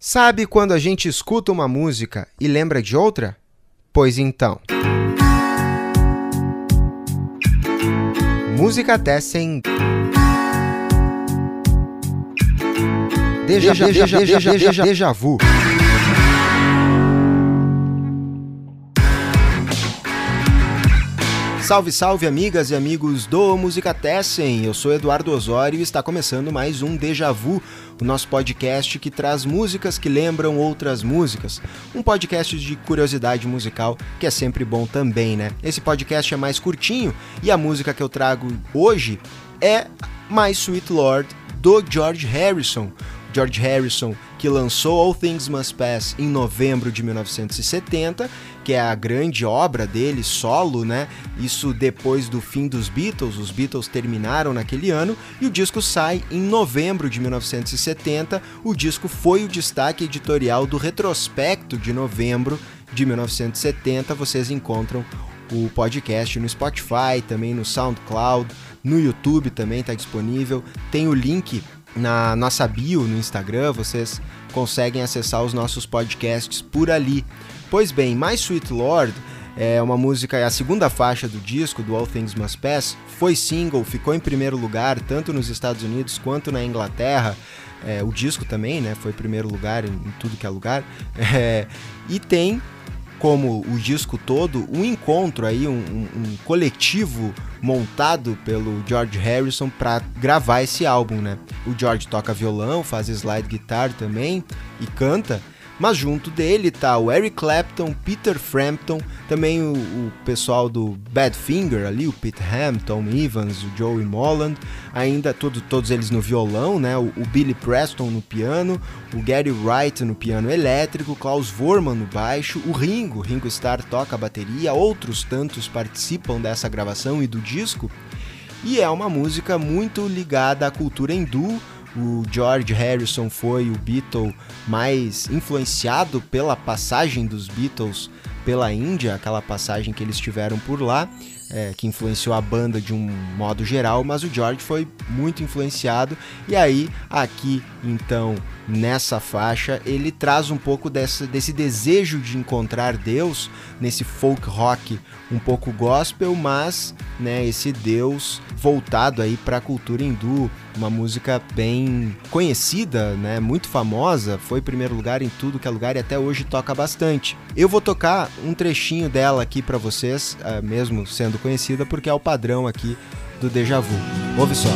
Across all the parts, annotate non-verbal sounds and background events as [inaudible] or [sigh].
Sabe quando a gente escuta uma música e lembra de outra? Pois então. Música Tessen. Deja, deja, deja, deja, deja, deja vu. Salve, salve, amigas e amigos do Música Tessen. Eu sou Eduardo Osório e está começando mais um Deja Vu, o nosso podcast que traz músicas que lembram outras músicas. Um podcast de curiosidade musical que é sempre bom também, né? Esse podcast é mais curtinho e a música que eu trago hoje é My Sweet Lord do George Harrison. George Harrison, que lançou All Things Must Pass em novembro de 1970, que é a grande obra dele, solo, né? Isso depois do fim dos Beatles, os Beatles terminaram naquele ano e o disco sai em novembro de 1970. O disco foi o destaque editorial do retrospecto de novembro de 1970. Vocês encontram o podcast no Spotify, também no SoundCloud, no YouTube também está disponível. Tem o link na nossa bio no Instagram, vocês conseguem acessar os nossos podcasts por ali. Pois bem, My Sweet Lord é uma música, é a segunda faixa do disco, do All Things Must Pass, foi single, ficou em primeiro lugar tanto nos Estados Unidos quanto na Inglaterra. É, o disco também, né, foi primeiro lugar em, em tudo que é lugar. [laughs] É, e tem como o disco todo, um encontro aí, um, um, coletivo montado pelo George Harrison para gravar esse álbum, né? O George toca violão, faz slide guitar também e canta. Mas junto dele tá o Eric Clapton, Peter Frampton, também o, o pessoal do Badfinger ali, o Pete Ham, Tom Evans, o Joey Molland, ainda todo, todos eles no violão, né? O, o, Billy Preston no piano, o Gary Wright no piano elétrico, Klaus Vorman no baixo, o Ringo, Ringo Starr toca a bateria, outros tantos participam dessa gravação e do disco. E é uma música muito ligada à cultura hindu, o George Harrison foi o Beatle mais influenciado pela passagem dos Beatles pela Índia, aquela passagem que eles tiveram por lá é, que influenciou a banda de um modo geral, mas o George foi muito influenciado. E aí, aqui então, nessa faixa, ele traz um pouco dessa, desse desejo de encontrar Deus nesse folk rock um pouco gospel, mas né, esse Deus voltado aí para a cultura hindu, uma música bem conhecida, né, muito famosa, foi primeiro lugar em tudo que é lugar e até hoje toca bastante. Eu vou tocar um trechinho dela aqui para vocês, uh, mesmo sendo conhecida porque é o padrão aqui do Deja Vu. Ouve só.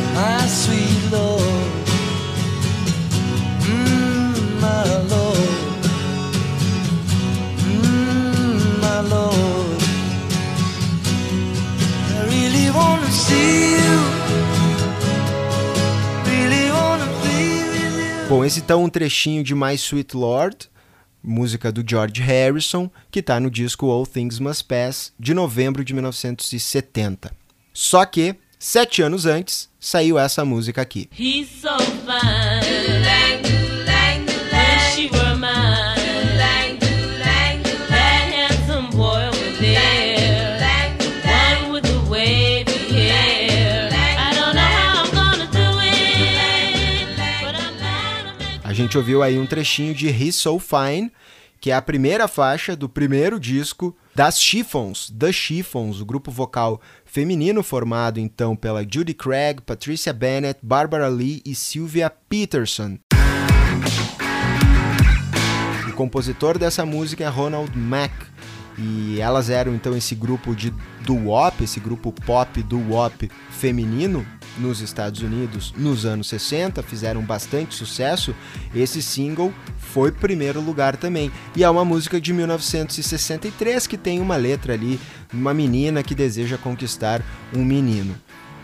Bom, esse então é um trechinho de My Sweet Lord, música do George Harrison, que está no disco All Things Must Pass, de novembro de 1970. Só que, sete anos antes, saiu essa música aqui. He's so fine. A gente ouviu aí um trechinho de He's So Fine, que é a primeira faixa do primeiro disco das Chiffons, The Chiffons, o grupo vocal feminino formado então pela Judy Craig, Patricia Bennett, Barbara Lee e Sylvia Peterson. O compositor dessa música é Ronald Mack. E elas eram então esse grupo de doo-wop, esse grupo pop doo-wop feminino nos Estados Unidos nos anos 60, fizeram bastante sucesso. Esse single foi primeiro lugar também. E é uma música de 1963 que tem uma letra ali, uma menina que deseja conquistar um menino.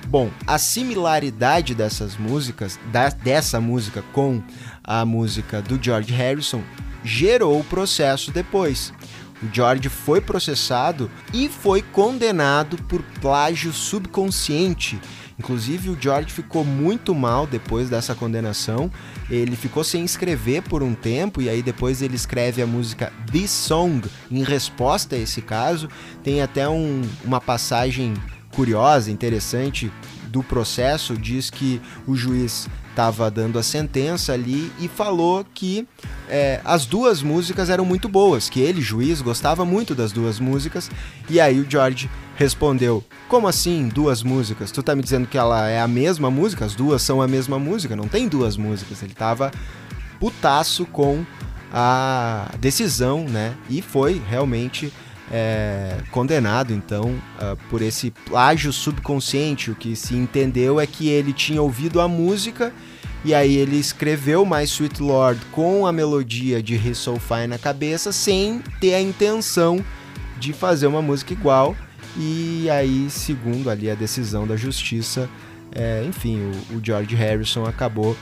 Bom, a similaridade dessas músicas, da, dessa música com a música do George Harrison, gerou o processo depois. O George foi processado e foi condenado por plágio subconsciente. Inclusive, o George ficou muito mal depois dessa condenação. Ele ficou sem escrever por um tempo e aí depois ele escreve a música This Song em resposta a esse caso. Tem até um, uma passagem curiosa, interessante do processo diz que o juiz estava dando a sentença ali e falou que é, as duas músicas eram muito boas, que ele, juiz, gostava muito das duas músicas. E aí o George respondeu: Como assim duas músicas? Tu tá me dizendo que ela é a mesma música? As duas são a mesma música? Não tem duas músicas. Ele tava putaço com a decisão, né? E foi realmente é, condenado então uh, por esse plágio subconsciente. O que se entendeu é que ele tinha ouvido a música e aí ele escreveu My Sweet Lord com a melodia de He So Fine na cabeça, sem ter a intenção de fazer uma música igual. E aí, segundo ali a decisão da justiça, é, enfim, o, o George Harrison acabou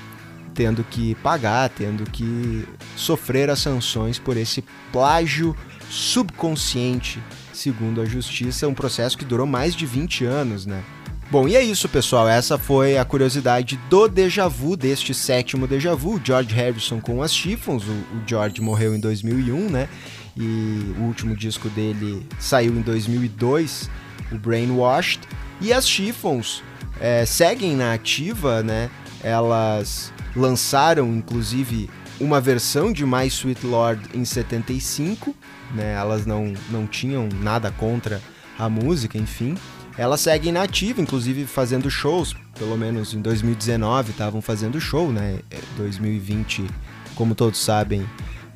tendo que pagar, tendo que sofrer as sanções por esse plágio subconsciente, segundo a justiça, um processo que durou mais de 20 anos, né? Bom, e é isso, pessoal. Essa foi a curiosidade do déjà vu, deste sétimo déjà vu. George Harrison com as Chiffons. O, o George morreu em 2001, né? E o último disco dele saiu em 2002, o Brainwashed. E as Chiffons é, seguem na ativa, né? Elas lançaram, inclusive, uma versão de My Sweet Lord em 75, né? Elas não, não tinham nada contra a música, enfim. Elas seguem na ativa, inclusive fazendo shows, pelo menos em 2019 estavam fazendo show, né? 2020, é, como todos sabem,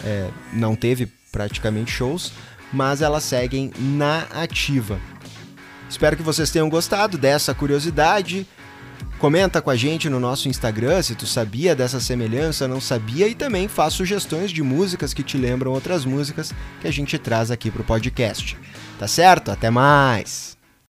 é, não teve praticamente shows, mas elas seguem na ativa. Espero que vocês tenham gostado dessa curiosidade. Comenta com a gente no nosso Instagram se tu sabia dessa semelhança, não sabia, e também faz sugestões de músicas que te lembram outras músicas que a gente traz aqui pro podcast. Tá certo? Até mais!